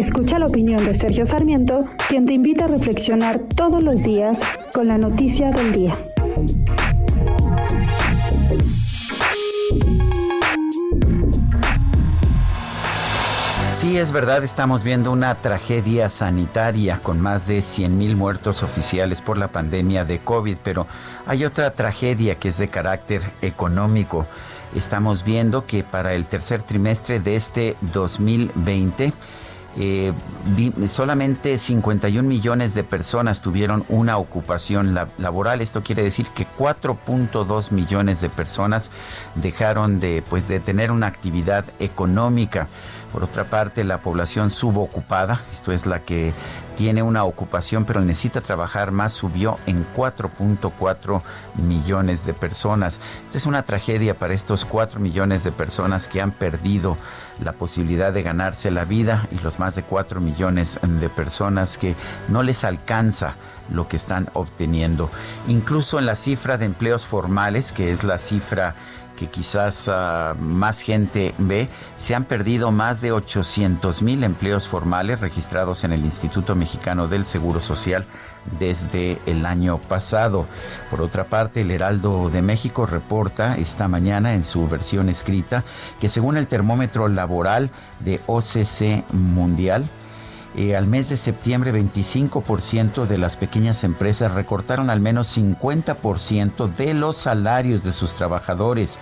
Escucha la opinión de Sergio Sarmiento, quien te invita a reflexionar todos los días con la noticia del día. Sí, es verdad, estamos viendo una tragedia sanitaria con más de 100.000 muertos oficiales por la pandemia de COVID, pero hay otra tragedia que es de carácter económico. Estamos viendo que para el tercer trimestre de este 2020, eh, solamente 51 millones de personas tuvieron una ocupación laboral. Esto quiere decir que 4.2 millones de personas dejaron de, pues, de tener una actividad económica. Por otra parte, la población subocupada, esto es la que tiene una ocupación pero necesita trabajar más, subió en 4.4 millones de personas. Esta es una tragedia para estos 4 millones de personas que han perdido la posibilidad de ganarse la vida y los más de 4 millones de personas que no les alcanza lo que están obteniendo. Incluso en la cifra de empleos formales, que es la cifra que quizás ah, más gente ve, se han perdido más de 800 mil empleos formales registrados en el Instituto Mexicano del Seguro Social desde el año pasado. Por otra parte, el Heraldo de México reporta esta mañana en su versión escrita que según el termómetro laboral de OCC Mundial, al mes de septiembre 25% de las pequeñas empresas recortaron al menos 50% de los salarios de sus trabajadores.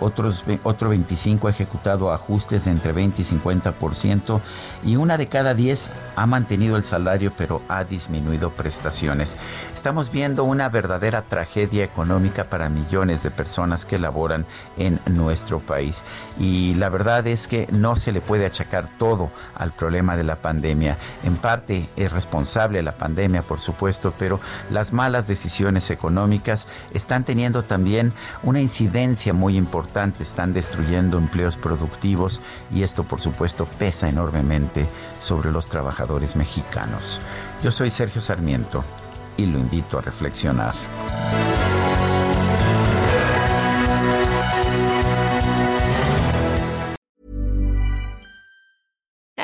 Otros, otro 25 ha ejecutado ajustes entre 20 y 50% y una de cada 10 ha mantenido el salario pero ha disminuido prestaciones. Estamos viendo una verdadera tragedia económica para millones de personas que laboran en nuestro país y la verdad es que no se le puede achacar todo al problema de la pandemia. En parte es responsable la pandemia, por supuesto, pero las malas decisiones económicas están teniendo también una incidencia muy importante, están destruyendo empleos productivos y esto, por supuesto, pesa enormemente sobre los trabajadores mexicanos. Yo soy Sergio Sarmiento y lo invito a reflexionar.